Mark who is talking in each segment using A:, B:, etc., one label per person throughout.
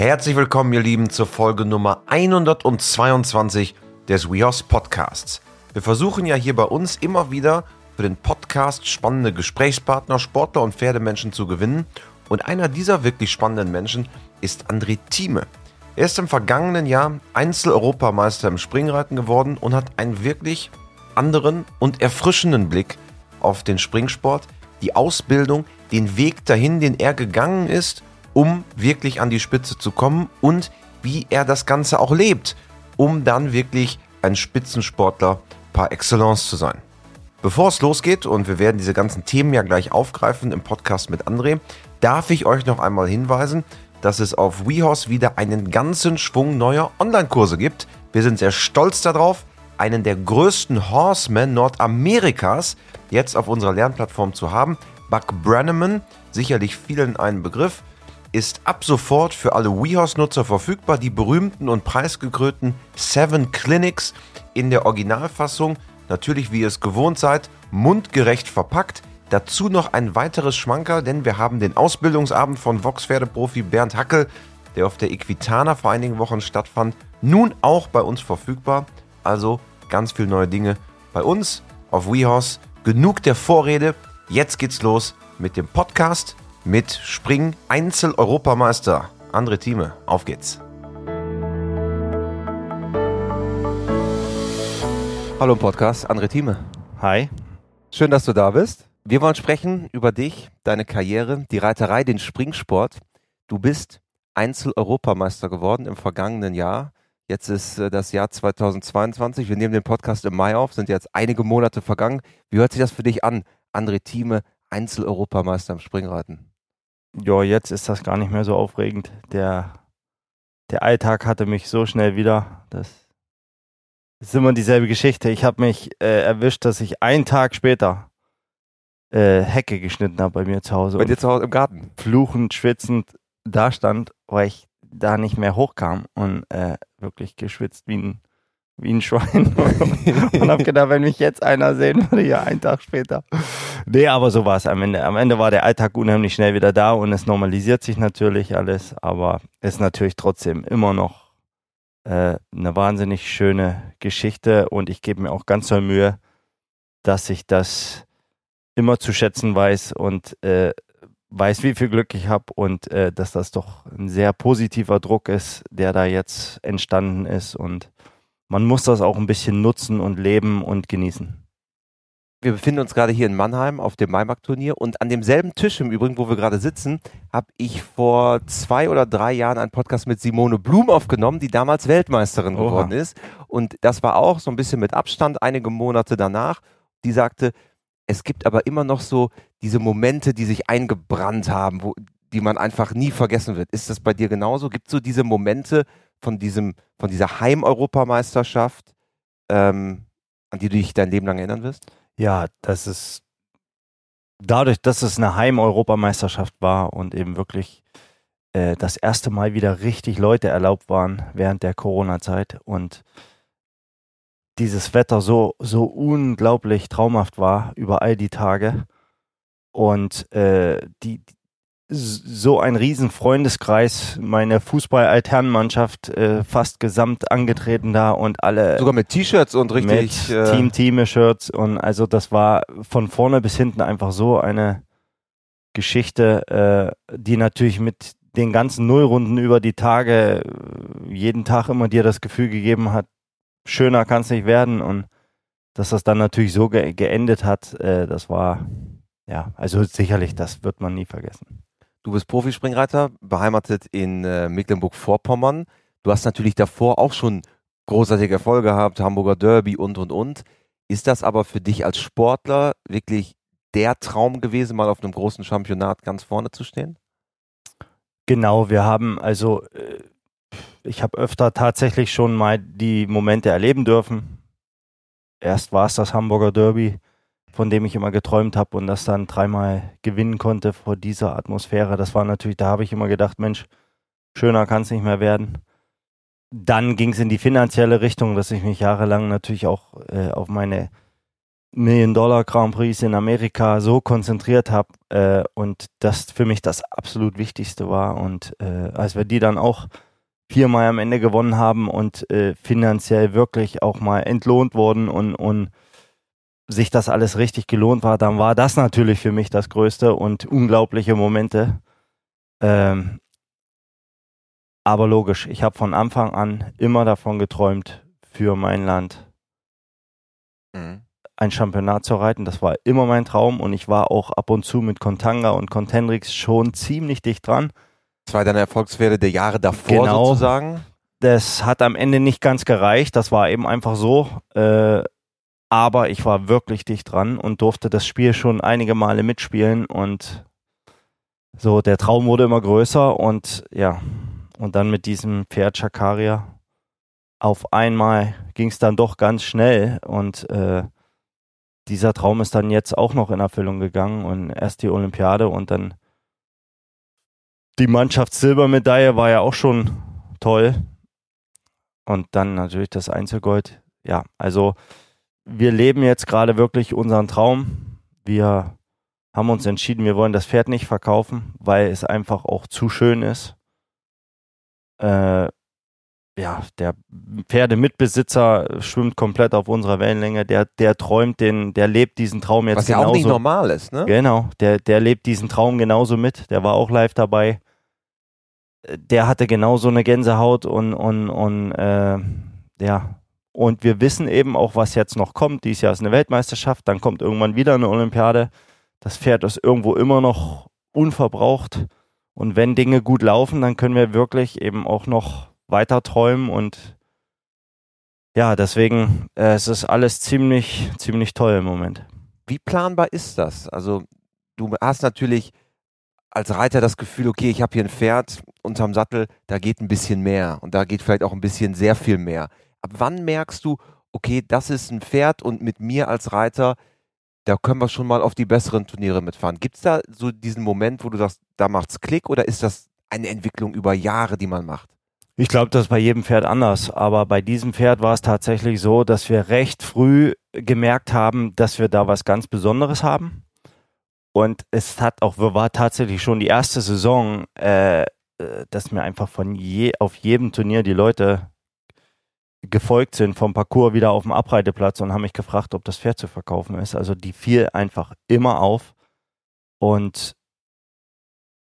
A: Herzlich willkommen, ihr Lieben, zur Folge Nummer 122 des WeHorse Podcasts. Wir versuchen ja hier bei uns immer wieder für den Podcast spannende Gesprächspartner, Sportler und Pferdemenschen zu gewinnen. Und einer dieser wirklich spannenden Menschen ist André Thieme. Er ist im vergangenen Jahr Einzel-Europameister im Springreiten geworden und hat einen wirklich anderen und erfrischenden Blick auf den Springsport, die Ausbildung, den Weg dahin, den er gegangen ist, um wirklich an die Spitze zu kommen und wie er das Ganze auch lebt, um dann wirklich ein Spitzensportler par excellence zu sein. Bevor es losgeht, und wir werden diese ganzen Themen ja gleich aufgreifen im Podcast mit André, darf ich euch noch einmal hinweisen, dass es auf WeHorse wieder einen ganzen Schwung neuer Online-Kurse gibt. Wir sind sehr stolz darauf, einen der größten Horsemen Nordamerikas jetzt auf unserer Lernplattform zu haben. Buck Brannaman, sicherlich vielen ein Begriff, ist ab sofort für alle WeHorse-Nutzer verfügbar. Die berühmten und preisgekrönten Seven Clinics in der Originalfassung, natürlich wie ihr es gewohnt seid, mundgerecht verpackt. Dazu noch ein weiteres Schmankerl, denn wir haben den Ausbildungsabend von Vox-Pferdeprofi Bernd Hackel, der auf der Equitana vor einigen Wochen stattfand, nun auch bei uns verfügbar. Also ganz viel neue Dinge bei uns auf WeHorse. Genug der Vorrede, jetzt geht's los mit dem Podcast mit Spring Einzel-Europameister André Thieme. Auf geht's. Hallo im Podcast, André Thieme.
B: Hi.
A: Schön, dass du da bist. Wir wollen sprechen über dich, deine Karriere, die Reiterei, den Springsport. Du bist Einzel-Europameister geworden im vergangenen Jahr. Jetzt ist äh, das Jahr 2022. Wir nehmen den Podcast im Mai auf, sind jetzt einige Monate vergangen. Wie hört sich das für dich an, André Thieme, Einzel-Europameister im Springreiten?
B: Ja, jetzt ist das gar nicht mehr so aufregend. Der, der Alltag hatte mich so schnell wieder. Das ist immer dieselbe Geschichte. Ich habe mich äh, erwischt, dass ich einen Tag später äh, Hecke geschnitten habe bei mir zu Hause.
A: Bei dir zu Hause im Garten?
B: Fluchend, schwitzend da stand, weil ich da nicht mehr hochkam und äh, wirklich geschwitzt wie ein, wie ein Schwein. und habe gedacht, wenn mich jetzt einer sehen würde, ja, einen Tag später. Nee, aber so war es am Ende. Am Ende war der Alltag unheimlich schnell wieder da und es normalisiert sich natürlich alles, aber ist natürlich trotzdem immer noch äh, eine wahnsinnig schöne Geschichte und ich gebe mir auch ganz toll Mühe, dass ich das immer zu schätzen weiß und äh, weiß, wie viel Glück ich habe und äh, dass das doch ein sehr positiver Druck ist, der da jetzt entstanden ist und man muss das auch ein bisschen nutzen und leben und genießen.
A: Wir befinden uns gerade hier in Mannheim auf dem Maimarkt-Turnier und an demselben Tisch im Übrigen, wo wir gerade sitzen, habe ich vor zwei oder drei Jahren einen Podcast mit Simone Blum aufgenommen, die damals Weltmeisterin Oha. geworden ist. Und das war auch so ein bisschen mit Abstand, einige Monate danach. Die sagte, es gibt aber immer noch so diese Momente, die sich eingebrannt haben, wo, die man einfach nie vergessen wird. Ist das bei dir genauso? Gibt es so diese Momente von diesem, von dieser Heim-Europameisterschaft, ähm, an die du dich dein Leben lang erinnern wirst?
B: Ja, das ist dadurch, dass es eine Heim-Europameisterschaft war und eben wirklich äh, das erste Mal wieder richtig Leute erlaubt waren während der Corona-Zeit und dieses Wetter so, so unglaublich traumhaft war über all die Tage und äh, die, so ein riesen Freundeskreis, meine Fußball-Altherrenmannschaft äh, fast gesamt angetreten da und alle.
A: Sogar mit T-Shirts und richtig.
B: Mit äh, Team-Team-Shirts und also das war von vorne bis hinten einfach so eine Geschichte, äh, die natürlich mit den ganzen Nullrunden über die Tage äh, jeden Tag immer dir das Gefühl gegeben hat, schöner kann es nicht werden und dass das dann natürlich so ge geendet hat, äh, das war ja, also sicherlich, das wird man nie vergessen.
A: Du bist Profispringreiter, beheimatet in äh, Mecklenburg-Vorpommern. Du hast natürlich davor auch schon großartige Erfolge gehabt, Hamburger Derby und, und, und. Ist das aber für dich als Sportler wirklich der Traum gewesen, mal auf einem großen Championat ganz vorne zu stehen?
B: Genau, wir haben also, äh, ich habe öfter tatsächlich schon mal die Momente erleben dürfen. Erst war es das Hamburger Derby, von dem ich immer geträumt habe und das dann dreimal gewinnen konnte vor dieser Atmosphäre. Das war natürlich, da habe ich immer gedacht, Mensch, schöner kann es nicht mehr werden. Dann ging es in die finanzielle Richtung, dass ich mich jahrelang natürlich auch äh, auf meine Million-Dollar Grand Prix in Amerika so konzentriert habe äh, und das für mich das absolut Wichtigste war. Und äh, als wir die dann auch viermal am Ende gewonnen haben und äh, finanziell wirklich auch mal entlohnt wurden und, und sich das alles richtig gelohnt war, dann war das natürlich für mich das Größte und unglaubliche Momente. Ähm, aber logisch, ich habe von Anfang an immer davon geträumt, für mein Land mhm. ein Championat zu reiten. Das war immer mein Traum und ich war auch ab und zu mit Contanga und Contendrix schon ziemlich dicht dran.
A: Das deine Erfolgswerte der Jahre davor genau. sozusagen?
B: Das hat am Ende nicht ganz gereicht. Das war eben einfach so. Äh, aber ich war wirklich dicht dran und durfte das Spiel schon einige Male mitspielen und so, der Traum wurde immer größer und ja, und dann mit diesem Pferd Chakaria auf einmal ging es dann doch ganz schnell und äh, dieser Traum ist dann jetzt auch noch in Erfüllung gegangen und erst die Olympiade und dann die Mannschaftssilbermedaille war ja auch schon toll. Und dann natürlich das Einzelgold. Ja, also wir leben jetzt gerade wirklich unseren Traum. Wir haben uns entschieden, wir wollen das Pferd nicht verkaufen, weil es einfach auch zu schön ist. Äh, ja, der Pferdemitbesitzer schwimmt komplett auf unserer Wellenlänge. Der, der träumt den, der lebt diesen Traum jetzt
A: Was genauso. Was ja auch nicht normal ist, ne?
B: Genau, der, der lebt diesen Traum genauso mit. Der war auch live dabei der hatte genauso eine Gänsehaut und, und, und äh, ja. Und wir wissen eben auch, was jetzt noch kommt. Dies Jahr ist eine Weltmeisterschaft, dann kommt irgendwann wieder eine Olympiade. Das Pferd ist irgendwo immer noch unverbraucht. Und wenn Dinge gut laufen, dann können wir wirklich eben auch noch weiter träumen und ja, deswegen, äh, es ist alles ziemlich, ziemlich toll im Moment.
A: Wie planbar ist das? Also, du hast natürlich als Reiter das Gefühl, okay, ich habe hier ein Pferd unterm Sattel, da geht ein bisschen mehr und da geht vielleicht auch ein bisschen sehr viel mehr. Ab wann merkst du, okay, das ist ein Pferd und mit mir als Reiter, da können wir schon mal auf die besseren Turniere mitfahren. Gibt es da so diesen Moment, wo du sagst, da macht's Klick oder ist das eine Entwicklung über Jahre, die man macht?
B: Ich glaube, das ist bei jedem Pferd anders, aber bei diesem Pferd war es tatsächlich so, dass wir recht früh gemerkt haben, dass wir da was ganz Besonderes haben und es hat auch, war tatsächlich schon die erste Saison, äh, äh, dass mir einfach von je, auf jedem Turnier die Leute gefolgt sind vom Parcours wieder auf dem Abreiteplatz und haben mich gefragt, ob das Pferd zu verkaufen ist. Also die fiel einfach immer auf. Und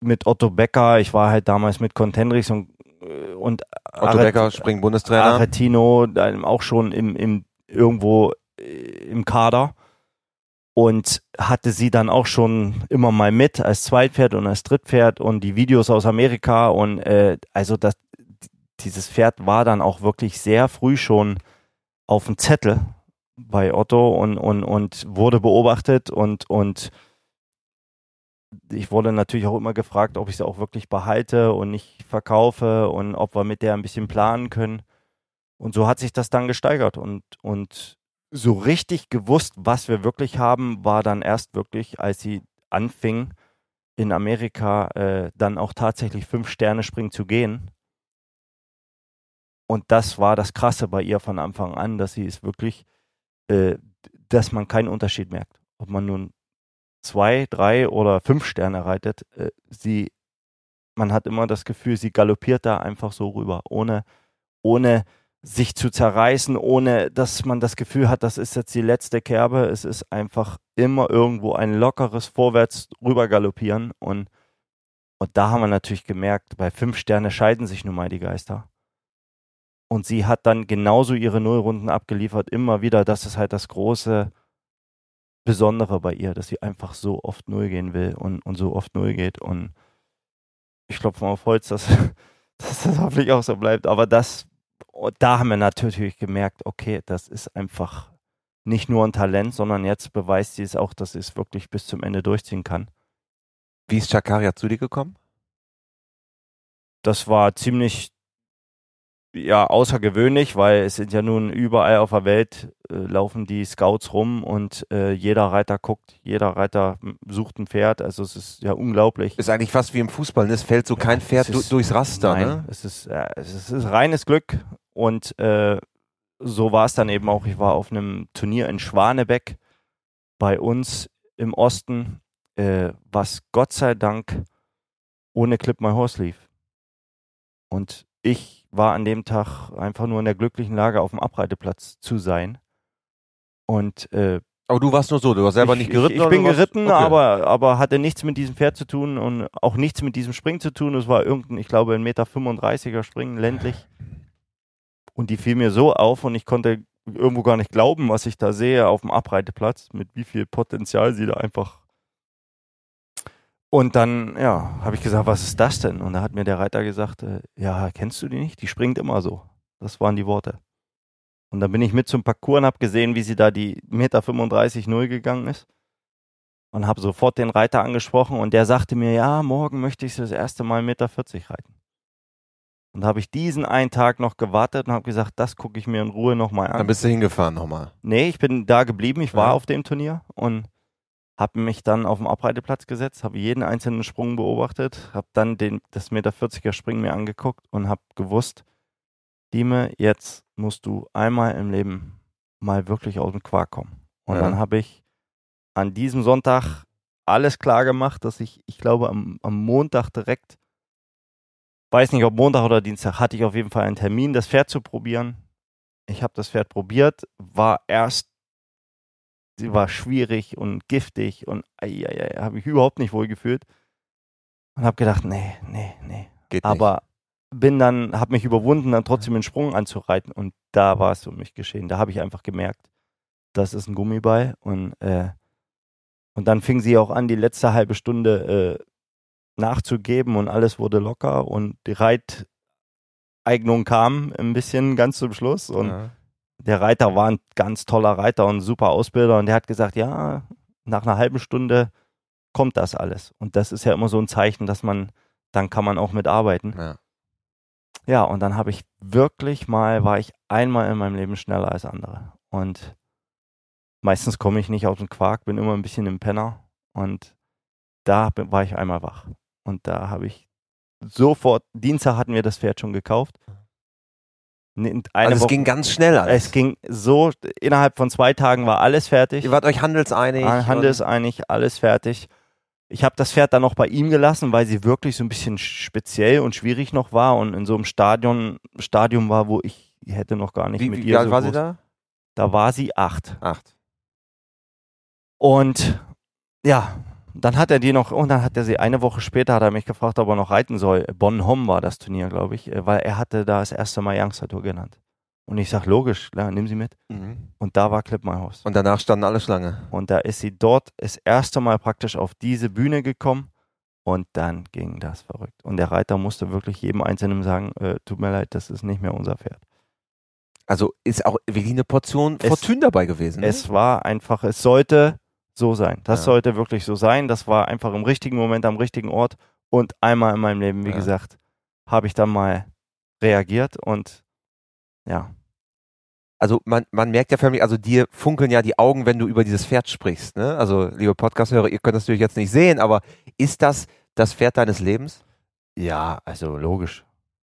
B: mit Otto Becker, ich war halt damals mit Contendrix und, äh, und
A: Otto Aret Becker, Springbundestrainer.
B: Aretino, auch schon im, im, irgendwo äh, im Kader und hatte sie dann auch schon immer mal mit als Zweitpferd und als Drittpferd und die Videos aus Amerika und äh, also das, dieses Pferd war dann auch wirklich sehr früh schon auf dem Zettel bei Otto und, und, und wurde beobachtet und, und ich wurde natürlich auch immer gefragt, ob ich sie auch wirklich behalte und nicht verkaufe und ob wir mit der ein bisschen planen können. Und so hat sich das dann gesteigert und, und so richtig gewusst, was wir wirklich haben, war dann erst wirklich, als sie anfing, in Amerika äh, dann auch tatsächlich fünf Sterne springen zu gehen. Und das war das Krasse bei ihr von Anfang an, dass sie es wirklich, äh, dass man keinen Unterschied merkt. Ob man nun zwei, drei oder fünf Sterne reitet, äh, sie, man hat immer das Gefühl, sie galoppiert da einfach so rüber, ohne, ohne sich zu zerreißen, ohne dass man das Gefühl hat, das ist jetzt die letzte Kerbe. Es ist einfach immer irgendwo ein lockeres Vorwärts rüber galoppieren und, und da haben wir natürlich gemerkt, bei fünf Sterne scheiden sich nun mal die Geister. Und sie hat dann genauso ihre Nullrunden abgeliefert, immer wieder. Das ist halt das große Besondere bei ihr, dass sie einfach so oft Null gehen will und, und so oft Null geht. Und ich klopfe mal auf Holz, dass, dass das hoffentlich auch so bleibt. Aber das und da haben wir natürlich gemerkt, okay, das ist einfach nicht nur ein Talent, sondern jetzt beweist sie es auch, dass sie es wirklich bis zum Ende durchziehen kann.
A: Wie ist Chakaria zu dir gekommen?
B: Das war ziemlich ja, außergewöhnlich, weil es sind ja nun überall auf der Welt äh, laufen die Scouts rum und äh, jeder Reiter guckt, jeder Reiter sucht ein Pferd. Also es ist ja unglaublich.
A: Ist eigentlich fast wie im Fußball, ne? es fällt so kein Pferd ist, durchs Raster.
B: Nein,
A: ne?
B: es, ist, äh, es ist reines Glück und äh, so war es dann eben auch. Ich war auf einem Turnier in Schwanebeck bei uns im Osten, äh, was Gott sei Dank ohne Clip My Horse lief. Und ich war an dem Tag einfach nur in der glücklichen Lage, auf dem Abreiteplatz zu sein. Und äh,
A: aber du warst nur so, du warst selber
B: ich,
A: nicht geritten?
B: Ich, ich bin geritten,
A: okay.
B: aber, aber hatte nichts mit diesem Pferd zu tun und auch nichts mit diesem Springen zu tun. Es war irgendein, ich glaube, ein Meter 35er Springen, ländlich. Und die fiel mir so auf und ich konnte irgendwo gar nicht glauben, was ich da sehe auf dem Abreiteplatz, mit wie viel Potenzial sie da einfach. Und dann, ja, habe ich gesagt, was ist das denn? Und da hat mir der Reiter gesagt, äh, ja, kennst du die nicht? Die springt immer so. Das waren die Worte. Und dann bin ich mit zum Parcours und habe gesehen, wie sie da die Meter 35 null gegangen ist. Und habe sofort den Reiter angesprochen und der sagte mir, ja, morgen möchte ich das erste Mal Meter 40 reiten. Und habe ich diesen einen Tag noch gewartet und habe gesagt, das gucke ich mir in Ruhe nochmal an.
A: Dann bist du hingefahren nochmal.
B: Nee, ich bin da geblieben, ich war
A: Ja.
B: auf dem Turnier und habe mich dann auf den Abreiteplatz gesetzt, habe jeden einzelnen Sprung beobachtet, habe dann den, das Meter 40er Springen mir angeguckt und habe gewusst, Dime, jetzt musst du einmal im Leben mal wirklich aus dem Quark kommen. Und
A: Ja.
B: dann habe ich an diesem Sonntag alles klar gemacht, dass ich, ich glaube, am, am Montag direkt, weiß nicht, ob Montag oder Dienstag, hatte ich auf jeden Fall einen Termin, das Pferd zu probieren. Ich habe das Pferd probiert, war erst, sie war schwierig und giftig und habe ich überhaupt nicht wohl gefühlt. Und habe gedacht, nee, nee, nee.
A: Geht nicht.
B: Aber bin dann, habe mich überwunden, dann trotzdem den Sprung anzureiten und da war es um mich geschehen. Da habe ich einfach gemerkt, das ist ein Gummiball und äh, und dann fing sie auch an, die letzte halbe Stunde äh, nachzugeben und alles wurde locker und die Reiteignung kam ein bisschen ganz zum Schluss und
A: ja.
B: Der Reiter war ein ganz toller Reiter und ein super Ausbilder und der hat gesagt, ja, nach einer halben Stunde kommt das alles. Und das ist ja immer so ein Zeichen, dass man, dann kann man auch mitarbeiten.
A: Ja.
B: Ja, und dann habe ich wirklich mal, war ich einmal in meinem Leben schneller als andere. Und meistens komme ich nicht aus dem Quark, bin immer ein bisschen im Penner. Und da war ich einmal wach. Und da habe ich sofort, Dienstag hatten wir das Pferd schon gekauft. Ne- Eine
A: Also es
B: Woche-
A: ging ganz schnell alles.
B: es ging so, innerhalb von zwei Tagen war alles fertig.
A: Ihr wart euch handelseinig.
B: Ah, Handelseinig, alles fertig. Ich habe das Pferd dann noch bei ihm gelassen, weil sie wirklich so ein bisschen speziell und schwierig noch war und in so einem Stadion, Stadium war, wo ich hätte noch gar nicht
A: Wie,
B: mit
A: wie
B: ihr
A: alt
B: so
A: war sie
B: groß-
A: da?
B: Da war sie acht.
A: Acht.
B: Und ja, dann hat er die noch, und dann hat er sie eine Woche später, hat er mich gefragt, ob er noch reiten soll. Bonn-Hom war das Turnier, glaube ich, äh, weil er hatte da das erste Mal Youngster Tour genannt. Und ich sag, logisch, klar, nimm sie mit.
A: Mhm.
B: Und da war Clip My House.
A: Und danach standen alle Schlange.
B: Und da ist sie dort das erste Mal praktisch auf diese Bühne gekommen. Und dann ging das verrückt. Und der Reiter musste wirklich jedem Einzelnen sagen, äh, tut mir leid, das ist nicht mehr unser Pferd.
A: Also ist auch wirklich eine Portion Fortune dabei gewesen. ne?
B: Es war einfach, es sollte so sein. Das
A: Ja.
B: sollte wirklich so sein. Das war einfach im richtigen Moment, am richtigen Ort. Und einmal in meinem Leben, wie
A: Ja.
B: gesagt, habe ich dann mal reagiert und ja.
A: Also man, man merkt ja förmlich, also dir funkeln ja die Augen, wenn du über dieses Pferd sprichst. Ne? Also liebe Podcast-Hörer, ihr könnt das natürlich jetzt nicht sehen, aber ist das das Pferd deines Lebens?
B: Ja, also logisch.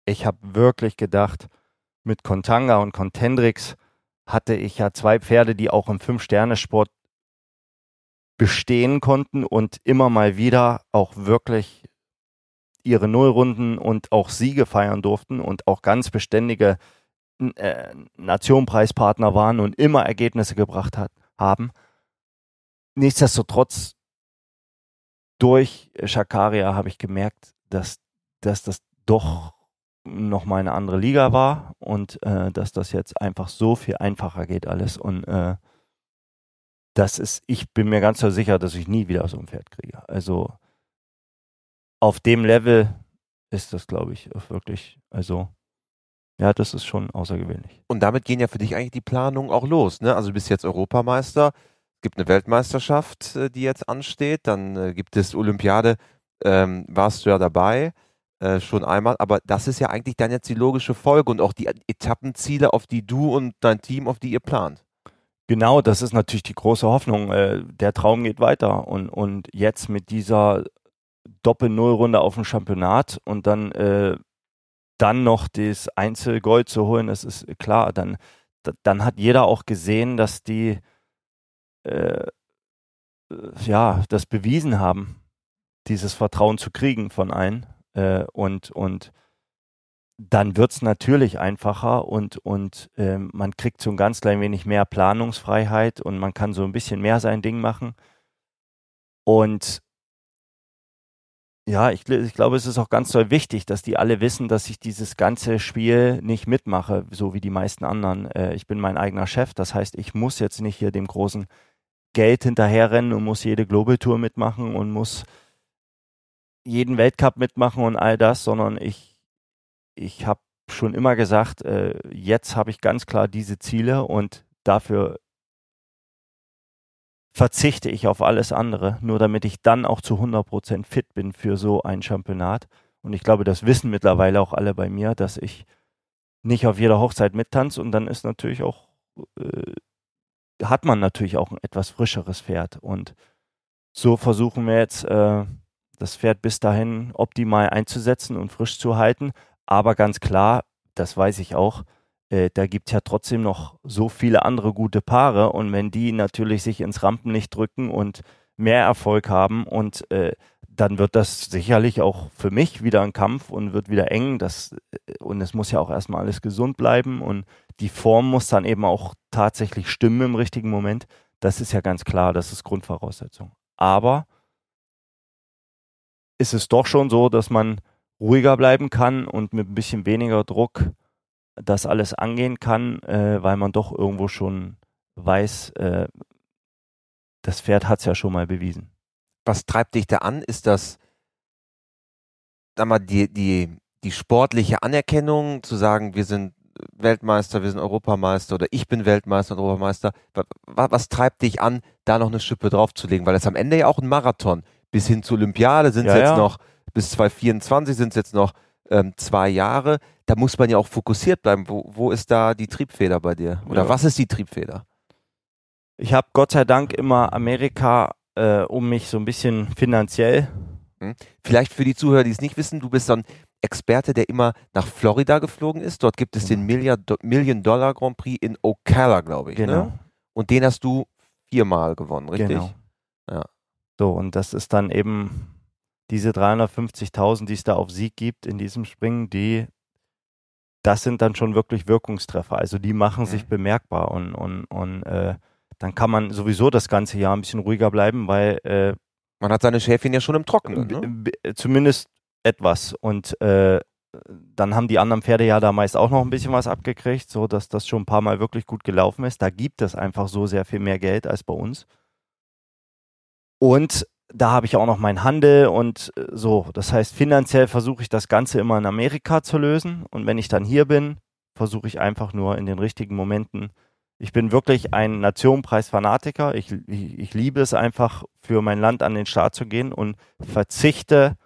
B: Ich habe wirklich gedacht, mit Contanga und Contendrix hatte ich ja zwei Pferde, die auch im Fünf-Sterne-Sport bestehen konnten und immer mal wieder auch wirklich ihre Nullrunden und auch Siege feiern durften und auch ganz beständige äh, Nationpreispartner waren und immer Ergebnisse gebracht hat, haben. Nichtsdestotrotz durch Shakaria habe ich gemerkt, dass, dass das doch noch mal eine andere Liga war und äh, dass das jetzt einfach so viel einfacher geht alles und äh, das ist, ich bin mir ganz sicher, dass ich nie wieder so ein Pferd kriege. Also auf dem Level ist das, glaube ich, wirklich, also ja, das ist schon außergewöhnlich.
A: Und damit gehen ja für dich eigentlich die Planungen auch los. Ne? Also du bist jetzt Europameister, gibt eine Weltmeisterschaft, äh, die jetzt ansteht, dann äh, gibt es Olympiade, ähm, warst du ja dabei, äh, schon einmal, aber das ist ja eigentlich dann jetzt die logische Folge und auch die Etappenziele, auf die du und dein Team, auf die ihr plant.
B: Genau, das ist natürlich die große Hoffnung. Äh, der Traum geht weiter und, und jetzt mit dieser Doppel-Null-Runde auf dem Championat und dann, äh, dann noch das Einzelgold zu holen, das ist klar. Dann, dann hat jeder auch gesehen, dass die, äh, ja, das bewiesen haben, dieses Vertrauen zu kriegen von allen. Äh, und, und dann wird es natürlich einfacher und, und äh, man kriegt so ein ganz klein wenig mehr Planungsfreiheit und man kann so ein bisschen mehr sein Ding machen. Und ja, ich, ich glaube, es ist auch ganz toll wichtig, dass die alle wissen, dass ich dieses ganze Spiel nicht mitmache, so wie die meisten anderen. Äh, ich bin mein eigener Chef, das heißt, ich muss jetzt nicht hier dem großen Geld hinterherrennen und muss jede Global Tour mitmachen und muss jeden Weltcup mitmachen und all das, sondern ich, ich habe schon immer gesagt, äh, jetzt habe ich ganz klar diese Ziele und dafür verzichte ich auf alles andere, nur damit ich dann auch zu 100% fit bin für so ein Championat. Und ich glaube, das wissen mittlerweile auch alle bei mir, dass ich nicht auf jeder Hochzeit mittanze und dann ist natürlich auch, äh, hat man natürlich auch ein etwas frischeres Pferd. Und so versuchen wir jetzt, äh, das Pferd bis dahin optimal einzusetzen und frisch zu halten. Aber ganz klar, das weiß ich auch, äh, da gibt es ja trotzdem noch so viele andere gute Paare und wenn die natürlich sich ins Rampenlicht drücken und mehr Erfolg haben und äh, dann wird das sicherlich auch für mich wieder ein Kampf und wird wieder eng. Das, äh, und es muss ja auch erstmal alles gesund bleiben und die Form muss dann eben auch tatsächlich stimmen im richtigen Moment. Das ist ja ganz klar, das ist Grundvoraussetzung. Aber ist es doch schon so, dass man ruhiger bleiben kann und mit ein bisschen weniger Druck das alles angehen kann, äh, weil man doch irgendwo schon weiß, äh, das Pferd hat es ja schon mal bewiesen.
A: Was treibt dich da an? Ist das, sag mal, die, die, die sportliche Anerkennung, zu sagen, wir sind Weltmeister, wir sind Europameister oder ich bin Weltmeister und Europameister. Was, was treibt dich an, da noch eine Schippe draufzulegen? Weil es am Ende ja auch ein Marathon. Bis hin zur Olympiade sind es ja, jetzt ja. noch, bis 2024 sind es jetzt noch ähm, zwei Jahre da muss man ja auch fokussiert bleiben. Wo, wo ist da die Triebfeder bei dir? Oder ja. was ist die Triebfeder?
B: Ich habe Gott sei Dank immer Amerika äh, um mich so ein bisschen finanziell.
A: Hm. Vielleicht für die Zuhörer, die es nicht wissen, du bist dann Experte, der immer nach Florida geflogen ist. Dort gibt es den Million Dollar Grand Prix in Ocala, glaube ich. Ne? Genau. Ne? Und den hast du viermal gewonnen, richtig? Genau.
B: Ja. So, und das ist dann eben diese 350.000, die es da auf Sieg gibt in diesem Springen, die das sind dann schon wirklich Wirkungstreffer. Also die machen mhm. sich bemerkbar und, und, und äh, dann kann man sowieso das ganze Jahr ein bisschen ruhiger bleiben, weil äh,
A: man hat seine Schäfchen ja schon im Trockenen.
B: Ne? Zumindest etwas. Und äh, dann haben die anderen Pferde ja da meist auch noch ein bisschen was abgekriegt, so dass das schon ein paar Mal wirklich gut gelaufen ist. Da gibt es einfach so sehr viel mehr Geld als bei uns. Und da habe ich auch noch meinen Handel und äh, so. Das heißt, finanziell versuche ich das Ganze immer in Amerika zu lösen. Und wenn ich dann hier bin, versuche ich einfach nur in den richtigen Momenten. Ich bin wirklich ein Nationenpreis-Fanatiker. Ich, ich, ich liebe es einfach, für mein Land an den Start zu gehen und verzichte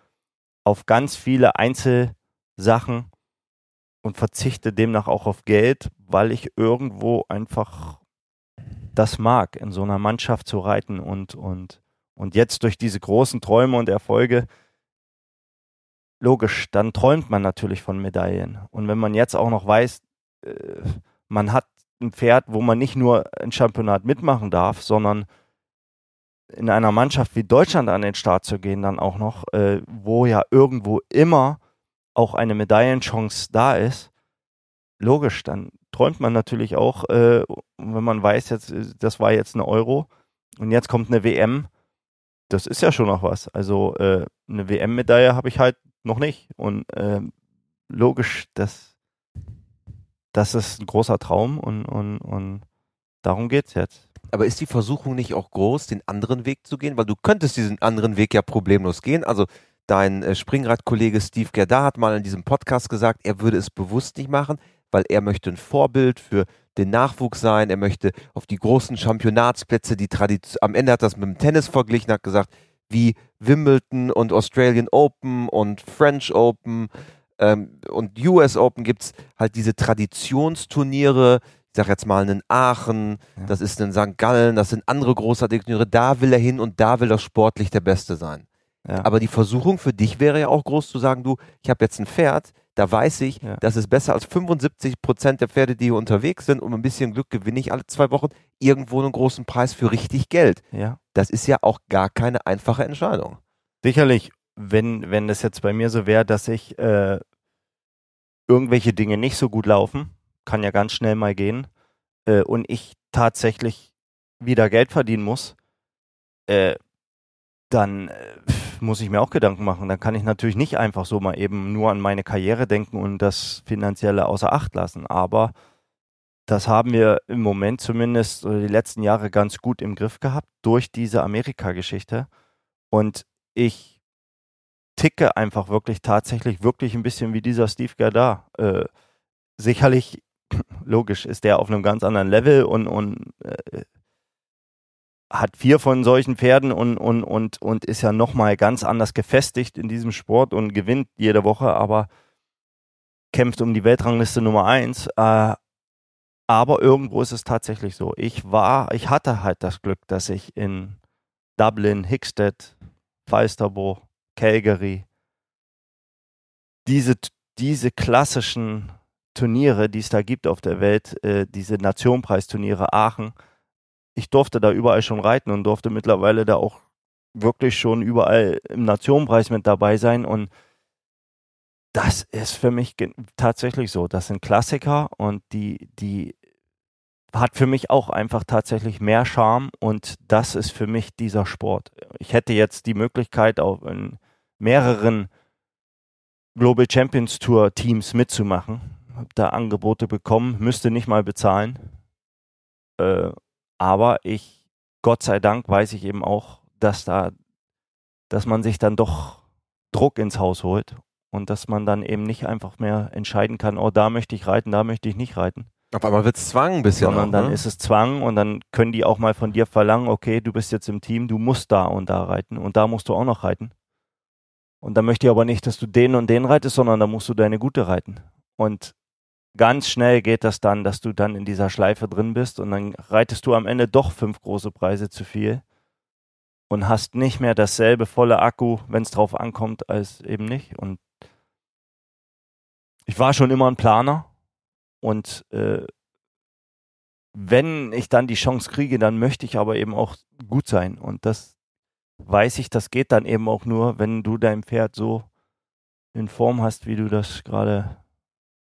B: auf ganz viele Einzelsachen und verzichte demnach auch auf Geld, weil ich irgendwo einfach das mag, in so einer Mannschaft zu reiten und, und und jetzt durch diese großen Träume und Erfolge, logisch, dann träumt man natürlich von Medaillen. Und wenn man jetzt auch noch weiß, äh, man hat ein Pferd, wo man nicht nur ein Championat mitmachen darf, sondern in einer Mannschaft wie Deutschland an den Start zu gehen, dann auch noch, äh, wo ja irgendwo immer auch eine Medaillenchance da ist, logisch, dann träumt man natürlich auch, äh, wenn man weiß, jetzt, das war jetzt eine Euro und jetzt kommt eine WM, das ist ja schon noch was. Also äh, eine WM-Medaille habe ich halt noch nicht. Und äh, logisch, das, das ist ein großer Traum und, und, und darum es jetzt.
A: Aber ist die Versuchung nicht auch groß, den anderen Weg zu gehen? Weil du könntest diesen anderen Weg ja problemlos gehen. Also dein äh, Springradkollege Steve Gerda hat mal in diesem Podcast gesagt, er würde es bewusst nicht machen, weil er möchte ein Vorbild für den Nachwuchs sein, er möchte auf die großen Championatsplätze, die Tradition, am Ende hat das mit dem Tennis verglichen, hat gesagt, wie Wimbledon und Australian Open und French Open ähm, und US Open gibt es halt diese Traditionsturniere, ich sag jetzt mal einen Aachen, ja. das ist ein St. Gallen, das sind andere großartige Turniere, da will er hin und da will er sportlich der Beste sein. Ja. Aber die Versuchung für dich wäre ja auch groß zu sagen, du, ich habe jetzt ein Pferd, da weiß ich, ja. das ist besser als 75 Prozent der Pferde, die hier unterwegs sind. Und ein bisschen Glück gewinne ich alle zwei Wochen irgendwo einen großen Preis für richtig Geld.
B: Ja.
A: Das ist ja auch gar keine einfache Entscheidung.
B: Sicherlich, wenn, wenn das jetzt bei mir so wäre, dass ich äh, irgendwelche Dinge nicht so gut laufen, kann ja ganz schnell mal gehen, äh, und ich tatsächlich wieder Geld verdienen muss, äh, dann äh, muss ich mir auch Gedanken machen. Dann kann ich natürlich nicht einfach so mal eben nur an meine Karriere denken und das Finanzielle außer Acht lassen. Aber das haben wir im Moment zumindest die letzten Jahre ganz gut im Griff gehabt durch diese Amerika-Geschichte. Und ich ticke einfach wirklich tatsächlich wirklich ein bisschen wie dieser Steve Gardar. Äh, sicherlich, logisch, ist der auf einem ganz anderen Level und, und äh, hat vier von solchen Pferden und, und, und, und ist ja nochmal ganz anders gefestigt in diesem Sport und gewinnt jede Woche, aber kämpft um die Weltrangliste Nummer eins. Äh, aber irgendwo ist es tatsächlich so. Ich war, ich hatte halt das Glück, dass ich in Dublin, Hickstead, Falsterbo, Calgary diese, diese klassischen Turniere, die es da gibt auf der Welt, äh, diese Nationpreisturniere Aachen, ich durfte da überall schon reiten und durfte mittlerweile da auch wirklich schon überall im Nationenpreis mit dabei sein und das ist für mich tatsächlich so. Das sind Klassiker und die, die hat für mich auch einfach tatsächlich mehr Charme und das ist für mich dieser Sport. Ich hätte jetzt die Möglichkeit, auch in mehreren Global Champions Tour Teams mitzumachen. Habe da Angebote bekommen, müsste nicht mal bezahlen. Äh, aber ich, Gott sei Dank, weiß ich eben auch, dass da, dass man sich dann doch Druck ins Haus holt und dass man dann eben nicht einfach mehr entscheiden kann, oh, da möchte ich reiten, da möchte ich nicht reiten.
A: Auf einmal wird es Zwang ein bisschen.
B: Sondern auch, ne? dann ist es Zwang und dann können die auch mal von dir verlangen, okay, du bist jetzt im Team, du musst da und da reiten und da musst du auch noch reiten. Und dann möchte ich aber nicht, dass du den und den reitest, sondern da musst du deine gute reiten. Und ganz schnell geht das dann, dass du dann in dieser Schleife drin bist und dann reitest du am Ende doch fünf große Preise zu viel und hast nicht mehr dasselbe volle Akku, wenn es drauf ankommt, als eben nicht. Und ich war schon immer ein Planer und äh, wenn ich dann die Chance kriege, dann möchte ich aber eben auch gut sein. Und das weiß ich, das geht dann eben auch nur, wenn du dein Pferd so in Form hast, wie du das gerade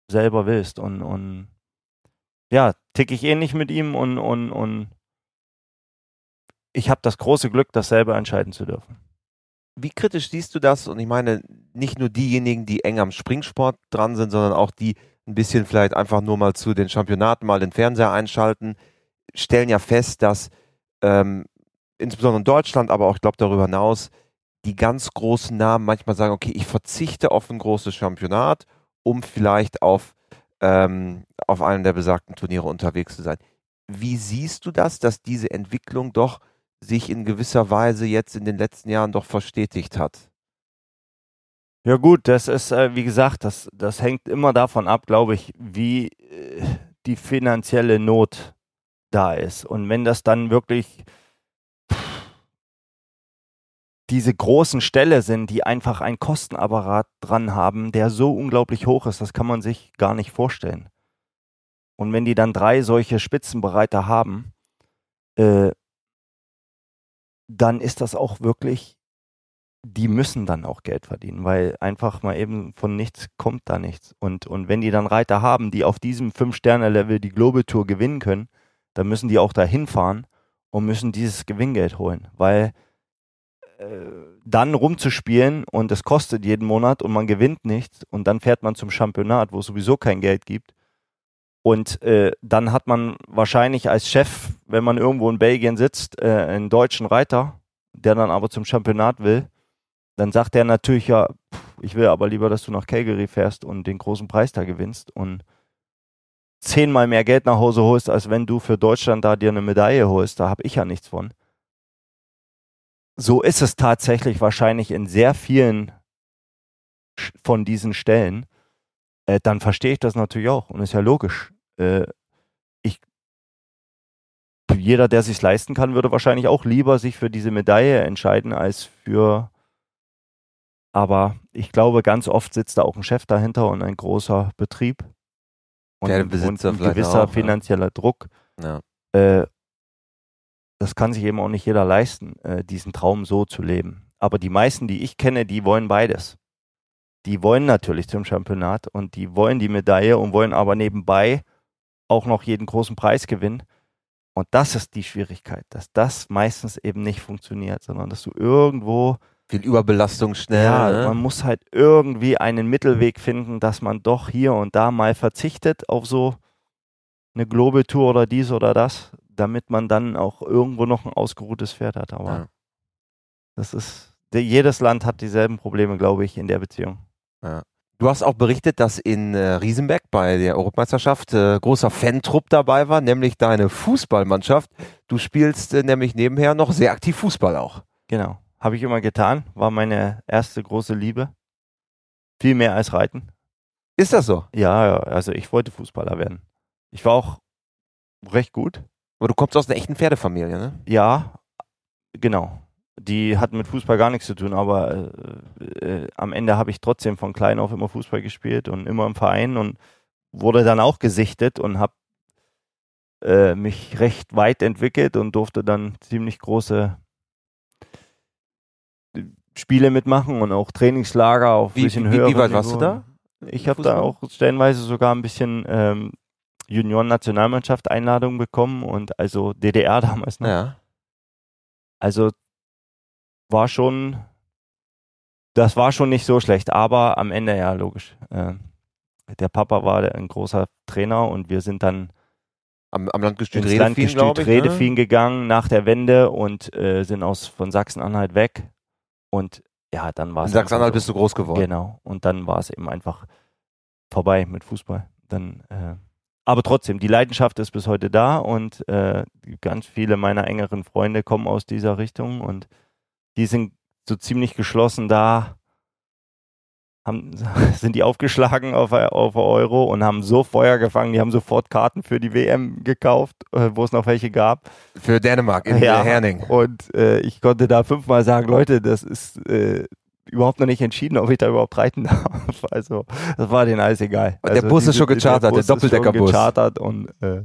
B: selber willst. Und, und ja, ticke ich ähnlich mit ihm und, und, und ich habe das große Glück, das selber entscheiden zu dürfen.
A: Wie kritisch siehst du das? Und ich meine, nicht nur diejenigen, die eng am Springsport dran sind, sondern auch die ein bisschen vielleicht einfach nur mal zu den Championaten mal den Fernseher einschalten, stellen ja fest, dass ähm, insbesondere in Deutschland, aber auch, ich glaube, darüber hinaus, die ganz großen Namen manchmal sagen, okay, ich verzichte auf ein großes Championat um vielleicht auf, ähm, auf einem der besagten Turniere unterwegs zu sein. Wie siehst du das, dass diese Entwicklung doch sich in gewisser Weise jetzt in den letzten Jahren doch verstetigt hat?
B: Ja gut, das ist, äh, wie gesagt, das, das hängt immer davon ab, glaube ich, wie äh, die finanzielle Not da ist. Und wenn das dann wirklich diese großen Ställe sind, die einfach einen Kostenapparat dran haben, der so unglaublich hoch ist, das kann man sich gar nicht vorstellen. Und wenn die dann drei solche Spitzenbereiter haben, äh, dann ist das auch wirklich, die müssen dann auch Geld verdienen, weil einfach mal eben von nichts kommt da nichts. Und, und wenn die dann Reiter haben, die auf diesem Fünf-Sterne-Level die Global Tour gewinnen können, dann müssen die auch da hinfahren und müssen dieses Gewinngeld holen, weil dann rumzuspielen und es kostet jeden Monat und man gewinnt nichts und dann fährt man zum Championat, wo es sowieso kein Geld gibt. Und äh, dann hat man wahrscheinlich als Chef, wenn man irgendwo in Belgien sitzt, äh, einen deutschen Reiter, der dann aber zum Championat will, dann sagt der natürlich ja, ich will aber lieber, dass du nach Calgary fährst und den großen Preis da gewinnst und zehnmal mehr Geld nach Hause holst, als wenn du für Deutschland da dir eine Medaille holst. Da habe ich ja nichts von so ist es tatsächlich wahrscheinlich in sehr vielen von diesen Stellen. Äh, dann verstehe ich das natürlich auch und ist ja logisch. Äh, ich, jeder, der sich leisten kann, würde wahrscheinlich auch lieber sich für diese Medaille entscheiden als für Aber ich glaube, ganz oft sitzt da auch ein Chef dahinter und ein großer Betrieb und,
A: Der
B: und ein gewisser
A: auch, ja.
B: finanzieller Druck.
A: Ja.
B: Äh, das kann sich eben auch nicht jeder leisten, äh, diesen Traum so zu leben. Aber die meisten, die ich kenne, die wollen beides. Die wollen natürlich zum Championat und die wollen die Medaille und wollen aber nebenbei auch noch jeden großen Preis gewinnen. Und das ist die Schwierigkeit, dass das meistens eben nicht funktioniert, sondern dass du irgendwo
A: Viel Überbelastung schnell.
B: ja,
A: ne?
B: man muss halt irgendwie einen Mittelweg finden, dass man doch hier und da mal verzichtet auf so eine Globetour oder dies oder das, damit man dann auch irgendwo noch ein ausgeruhtes Pferd hat. Aber
A: Ja.
B: das ist, de- jedes Land hat dieselben Probleme, glaube ich, in der Beziehung.
A: Du hast auch berichtet, dass in äh, Riesenbeck bei der Europameisterschaft äh, großer Fantrupp dabei war, nämlich deine Fußballmannschaft. Du spielst äh, nämlich nebenher noch sehr aktiv Fußball auch.
B: Genau. Habe ich immer getan, war meine erste große Liebe. Viel mehr als Reiten.
A: Ist das so?
B: Ja, ja, also ich wollte Fußballer werden. Ich war auch recht gut.
A: Aber du kommst aus einer echten Pferdefamilie, ne?
B: Ja, genau. Die hatten mit Fußball gar nichts zu tun, aber äh, äh, am Ende habe ich trotzdem von klein auf immer Fußball gespielt und immer im Verein und wurde dann auch gesichtet und habe äh, mich recht weit entwickelt und durfte dann ziemlich große äh, Spiele mitmachen und auch Trainingslager auf ein
A: Wie-
B: bisschen
A: wie- wie
B: höher.
A: weit warst du da?
B: Ich habe da auch stellenweise sogar ein bisschen ähm, Junioren-Nationalmannschaft Einladung bekommen und also DDR damals noch.
A: Ja.
B: Also war schon, das war schon nicht so schlecht, aber am Ende ja logisch. Äh, der Papa war ein großer Trainer und wir sind dann
A: Am, am Landgestüt
B: ins
A: Redefien,
B: Landgestüt
A: glaube ich.
B: Redefien
A: Ne?
B: gegangen nach der Wende und äh, sind aus von Sachsen-Anhalt weg und ja, dann war
A: In
B: es
A: Sachsen-Anhalt
B: einfach
A: bist du groß geworden.
B: Genau. Und dann war es eben einfach vorbei mit Fußball. Dann, äh, aber trotzdem, die Leidenschaft ist bis heute da und äh, ganz viele meiner engeren Freunde kommen aus dieser Richtung und die sind so ziemlich geschlossen da. Haben, sind die aufgeschlagen auf, auf Euro und haben so Feuer gefangen, die haben sofort Karten für die WM gekauft, äh, wo es noch welche gab.
A: Für Dänemark in
B: Ja.
A: Herning.
B: Und äh, ich konnte da fünfmal sagen, Leute, das ist äh, überhaupt noch nicht entschieden, ob ich da überhaupt reiten darf. Also das war denen alles egal.
A: Und der
B: also,
A: Bus ist schon gechartert, der
B: Bus ist schon
A: Doppeldeckerbus.
B: gechartert und äh,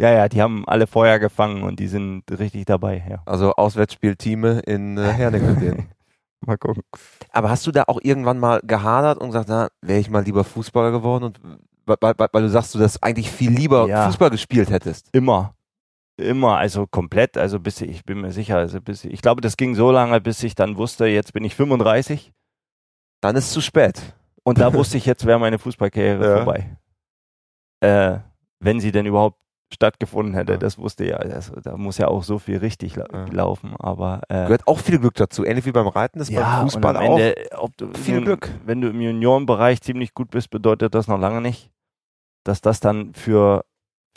B: ja, ja, die haben alle Feuer gefangen und die sind richtig dabei. Ja.
A: Also Auswärtsspielteame in äh, Herning mit denen.
B: Mal gucken.
A: Aber hast du da auch irgendwann mal gehadert und gesagt, na, wäre ich mal lieber Fußballer geworden? Und weil, weil, weil du sagst, du das eigentlich viel lieber
B: Ja.
A: Fußball gespielt hättest.
B: Immer. Immer, also komplett, also bis ich, ich bin mir sicher, also bis ich glaube, das ging so lange, bis ich dann wusste, jetzt bin ich 35
A: Dann ist zu spät.
B: und da wusste ich, jetzt wäre meine Fußballkarriere
A: Ja.
B: vorbei. Äh, wenn sie denn überhaupt stattgefunden hätte,
A: Ja.
B: das wusste ja, also, da muss ja auch so viel richtig la
A: Ja.
B: laufen, aber äh,
A: Gehört auch viel Glück dazu. Ähnlich wie beim Reiten, das
B: ja,
A: beim Fußball auch.
B: Ende, du
A: viel
B: nun,
A: Glück.
B: Wenn du im Juniorenbereich ziemlich gut bist, bedeutet das noch lange nicht, dass das dann für,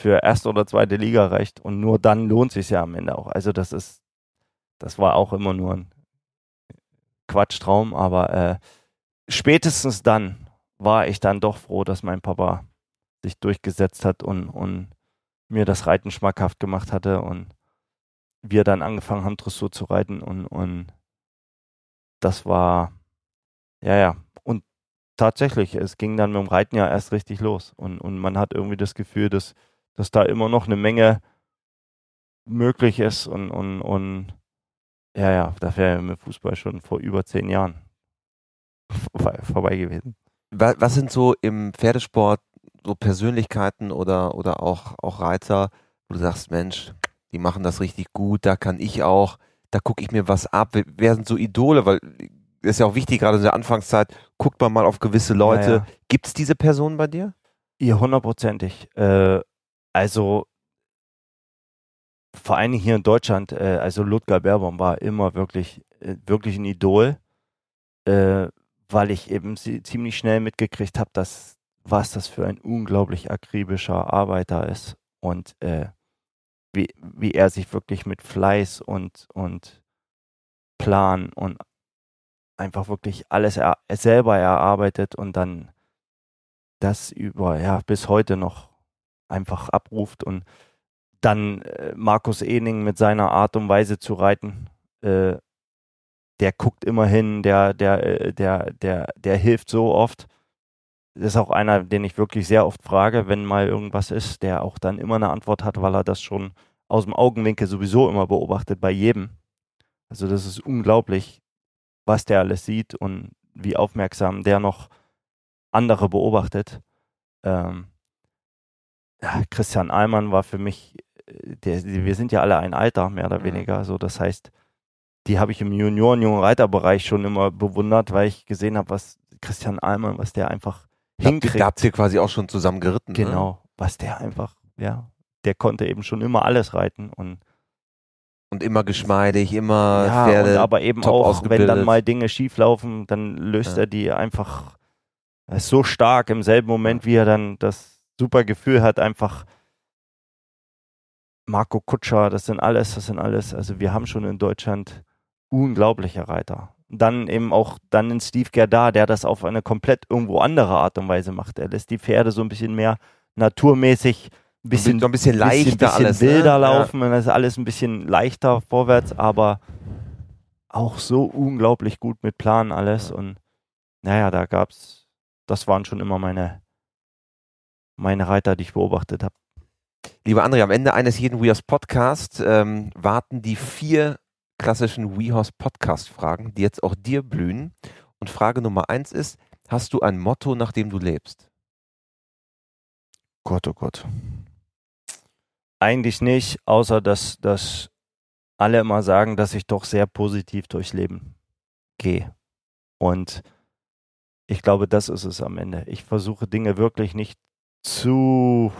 B: für erste oder zweite Liga reicht und nur dann lohnt sich ja am Ende auch. Also das ist, das war auch immer nur ein Quatschtraum, aber äh, spätestens dann war ich dann doch froh, dass mein Papa sich durchgesetzt hat und, und mir das Reiten schmackhaft gemacht hatte und wir dann angefangen haben, Dressur zu reiten und, und das war, ja, ja. Und tatsächlich, es ging dann mit dem Reiten ja erst richtig los. Und, und man hat irgendwie das Gefühl, dass, dass da immer noch eine Menge möglich ist und, und, und ja, ja, da wäre mit Fußball schon vor über zehn Jahren vorbei, vorbei gewesen.
A: Wa- Was sind so im Pferdesport so Persönlichkeiten oder, oder auch, auch Reiter, wo du sagst, Mensch, die machen das richtig gut, da kann ich auch, da gucke ich mir was ab. Wer- Wer sind so Idole? Weil das ist ja auch wichtig, gerade in der Anfangszeit, guckt man mal auf gewisse Leute.
B: Ja, ja.
A: Gibt es diese Personen bei dir?
B: Ja, hundertprozentig. Äh, also vor Dingen hier in Deutschland, äh, also Ludger Berbaum war immer wirklich, äh, wirklich ein Idol, äh, weil ich eben ziemlich schnell mitgekriegt habe, dass was das für ein unglaublich akribischer Arbeiter ist und äh, wie, wie er sich wirklich mit Fleiß und, und Plan und einfach wirklich alles er, selber erarbeitet und dann das über, ja, bis heute noch einfach abruft und dann äh, Markus Ening mit seiner Art und Weise zu reiten, äh, der guckt immer hin, der, der, äh, der, der, der hilft so oft. Das ist auch einer, den ich wirklich sehr oft frage, wenn mal irgendwas ist, der auch dann immer eine Antwort hat, weil er das schon aus dem Augenwinkel sowieso immer beobachtet bei jedem. Also das ist unglaublich, was der alles sieht und wie aufmerksam der noch andere beobachtet. Ähm, Christian Allmann war für mich, äh, der, wir sind ja alle ein Alter, mehr oder mhm. weniger. So, das heißt, die habe ich im Junioren-Jungen Reiterbereich schon immer bewundert, weil ich gesehen habe, was Christian Allmann, was der einfach hinkriegt.
A: Da habt ihr quasi auch schon zusammen geritten.
B: Ne? Genau, ne? was der einfach, ja, der konnte eben schon immer alles reiten und
A: und immer geschmeidig, immer ja,
B: Pferde. aber eben auch, wenn dann mal Dinge schief laufen, dann löst ja. er die einfach er ist so stark im selben Moment, wie er dann das super Gefühl hat, einfach Marco Kutscher, das sind alles, das sind alles. Also wir haben schon in Deutschland unglaubliche Reiter. Dann eben auch dann in Steve Gerda, der das auf eine komplett irgendwo andere Art und Weise macht. Er lässt die Pferde so ein bisschen mehr naturmäßig, ein bisschen,
A: ein bisschen leichter,
B: bisschen, bisschen
A: alles,
B: ne? wilder ne? laufen. Ja. Und das ist alles ein bisschen leichter vorwärts, aber auch so unglaublich gut mit Plan alles. Und naja, da gab's, das waren schon immer meine, meine Reiter, die ich beobachtet habe.
A: Lieber André, am Ende eines jeden WeHorse Podcasts ähm, warten die vier klassischen WeHorse Podcast Fragen, die jetzt auch dir blühen. Und Frage Nummer eins ist, hast du ein Motto, nach dem du lebst?
B: Gott, oh Gott. Eigentlich nicht, außer dass, dass alle immer sagen, dass ich doch sehr positiv durchs Leben gehe. Und ich glaube, das ist es am Ende. Ich versuche Dinge wirklich nicht zu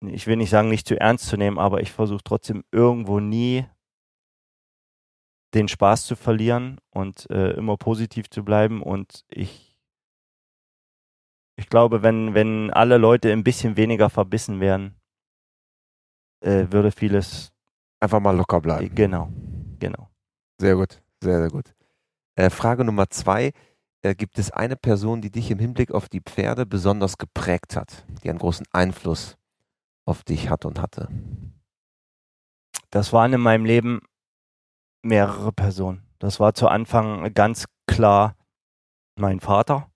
B: ich will nicht sagen, nicht zu ernst zu nehmen, aber ich versuche trotzdem irgendwo nie den Spaß zu verlieren und äh, immer positiv zu bleiben. Und ich, ich glaube, wenn, wenn alle Leute ein bisschen weniger verbissen wären, äh, würde vieles
A: einfach mal locker bleiben.
B: Genau, genau.
A: Sehr gut, sehr, sehr gut. Äh, Frage Nummer zwei. Äh, gibt es eine Person, die dich im Hinblick auf die Pferde besonders geprägt hat, die einen großen Einfluss auf dich hat und hatte?
B: Das waren in meinem Leben mehrere Personen. Das war zu Anfang ganz klar mein Vater,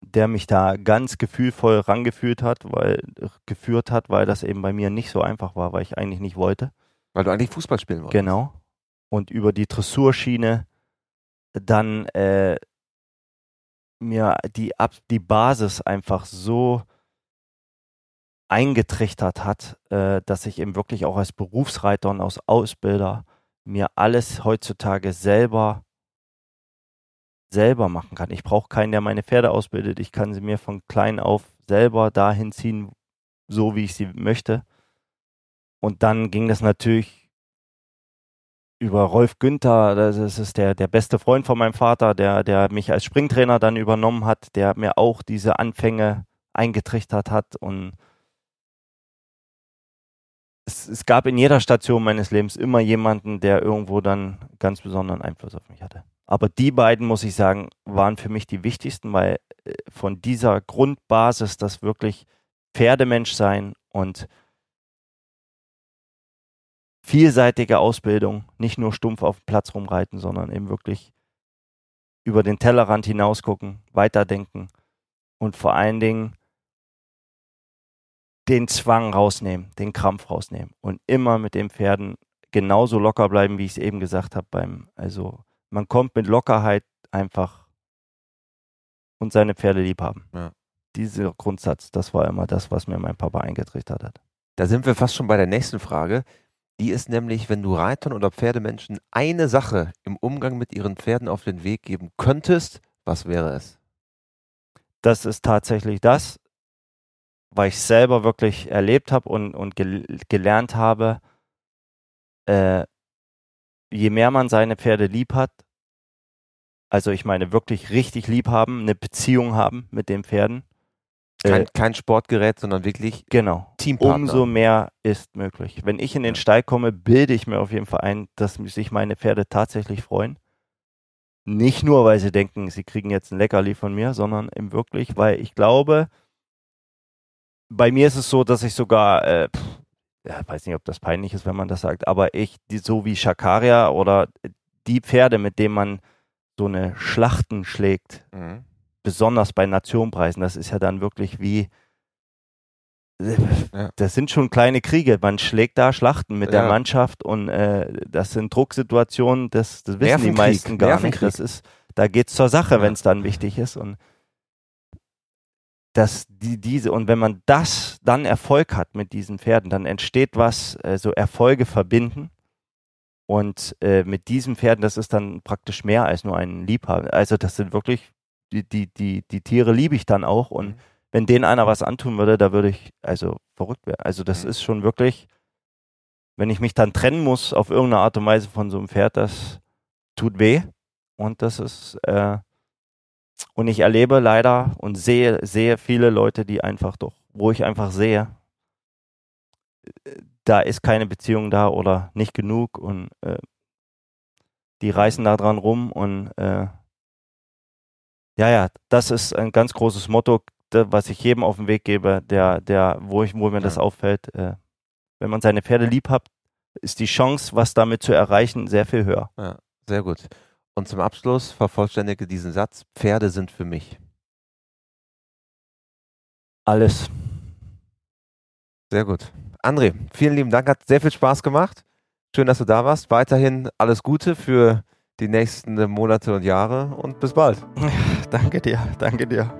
B: der mich da ganz gefühlvoll rangeführt hat, weil geführt hat, weil das eben bei mir nicht so einfach war, weil ich eigentlich nicht wollte.
A: Weil du eigentlich Fußball spielen wolltest.
B: Genau. Und über die Dressurschiene dann äh, mir die, die Basis einfach so eingetrichtert hat, äh, dass ich eben wirklich auch als Berufsreiter und als Ausbilder mir alles heutzutage selber selber machen kann. Ich brauche keinen, der meine Pferde ausbildet. Ich kann sie mir von klein auf selber dahin ziehen, so wie ich sie möchte. Und dann ging das natürlich über Rolf Günther, das ist der, der beste Freund von meinem Vater, der, der mich als Springtrainer dann übernommen hat, der mir auch diese Anfänge eingetrichtert hat und es, es gab in jeder Station meines Lebens immer jemanden, der irgendwo dann ganz besonderen Einfluss auf mich hatte. Aber die beiden, muss ich sagen, waren für mich die wichtigsten, weil äh, von dieser Grundbasis, das wirklich Pferdemensch sein und vielseitige Ausbildung, nicht nur stumpf auf dem Platz rumreiten, sondern eben wirklich über den Tellerrand hinausgucken, weiterdenken und vor allen Dingen den Zwang rausnehmen, den Krampf rausnehmen und immer mit den Pferden genauso locker bleiben, wie ich es eben gesagt habe. Beim, also man kommt mit Lockerheit einfach und seine Pferde lieb haben. Ja. Dieser Grundsatz, das war immer das, was mir mein Papa eingetrichtert hat.
A: Da sind wir fast schon bei der nächsten Frage. Die ist nämlich, wenn du Reitern oder Pferdemenschen eine Sache im Umgang mit ihren Pferden auf den Weg geben könntest, was wäre es?
B: Das ist tatsächlich das, weil ich selber wirklich erlebt habe und, und gel gelernt habe, äh, je mehr man seine Pferde lieb hat, also ich meine wirklich richtig lieb haben, eine Beziehung haben mit den Pferden.
A: Kein, äh, kein Sportgerät, sondern wirklich
B: genau, Teampartner. Umso mehr ist möglich. Wenn ich in den Stall komme, bilde ich mir auf jeden Fall ein, dass sich meine Pferde tatsächlich freuen. Nicht nur, weil sie denken, sie kriegen jetzt ein Leckerli von mir, sondern eben wirklich, weil ich glaube, bei mir ist es so, dass ich sogar, äh, pff, ja, weiß nicht, ob das peinlich ist, wenn man das sagt, aber ich, die, so wie Shakaria oder die Pferde, mit denen man so eine Schlachten schlägt,
A: Mhm.
B: Besonders bei Nationpreisen, das ist ja dann wirklich wie, das sind schon kleine Kriege. Man schlägt da Schlachten mit der
A: Ja.
B: Mannschaft und äh, das sind Drucksituationen, das, das wissen die meisten gar nicht. Das ist, da geht's zur Sache,
A: Ja.
B: wenn es dann wichtig ist. Und dass die, diese, und wenn man das dann Erfolg hat mit diesen Pferden, dann entsteht was, äh, so Erfolge verbinden. Und äh, mit diesen Pferden, das ist dann praktisch mehr als nur ein Liebhaber. Also das sind wirklich, die, die, die, die Tiere liebe ich dann auch. Und
A: Mhm.
B: wenn denen einer was antun würde, da würde ich also verrückt werden. Also das
A: Mhm.
B: ist schon wirklich, wenn ich mich dann trennen muss auf irgendeine Art und Weise von so einem Pferd, das tut weh. Und das ist, äh, und ich erlebe leider und sehe, sehe viele Leute, die einfach doch, wo ich einfach sehe, äh, da ist keine Beziehung da oder nicht genug und äh, die reißen da dran rum und äh, ja, ja, das ist ein ganz großes Motto, was ich jedem auf den Weg gebe, der, der, wo ich, wo mir das
A: Ja.
B: auffällt. Äh, wenn man seine Pferde lieb hat, ist die Chance, was damit zu erreichen, sehr viel höher.
A: Sehr gut. Und zum Abschluss vervollständige diesen Satz: Pferde sind für mich.
B: Alles.
A: Sehr gut. André, vielen lieben Dank, hat sehr viel Spaß gemacht. Schön, dass du da warst. Weiterhin alles Gute für die nächsten Monate und Jahre und bis bald.
B: Danke dir, danke dir.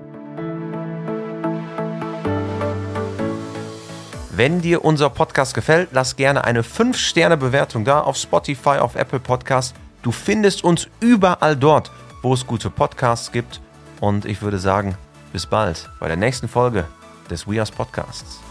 A: Wenn dir unser Podcast gefällt, lass gerne eine 5-Sterne-Bewertung da auf Spotify, auf Apple Podcast. Du findest uns überall dort, wo es gute Podcasts gibt. Und ich würde sagen, bis bald bei der nächsten Folge des We Are Podcasts.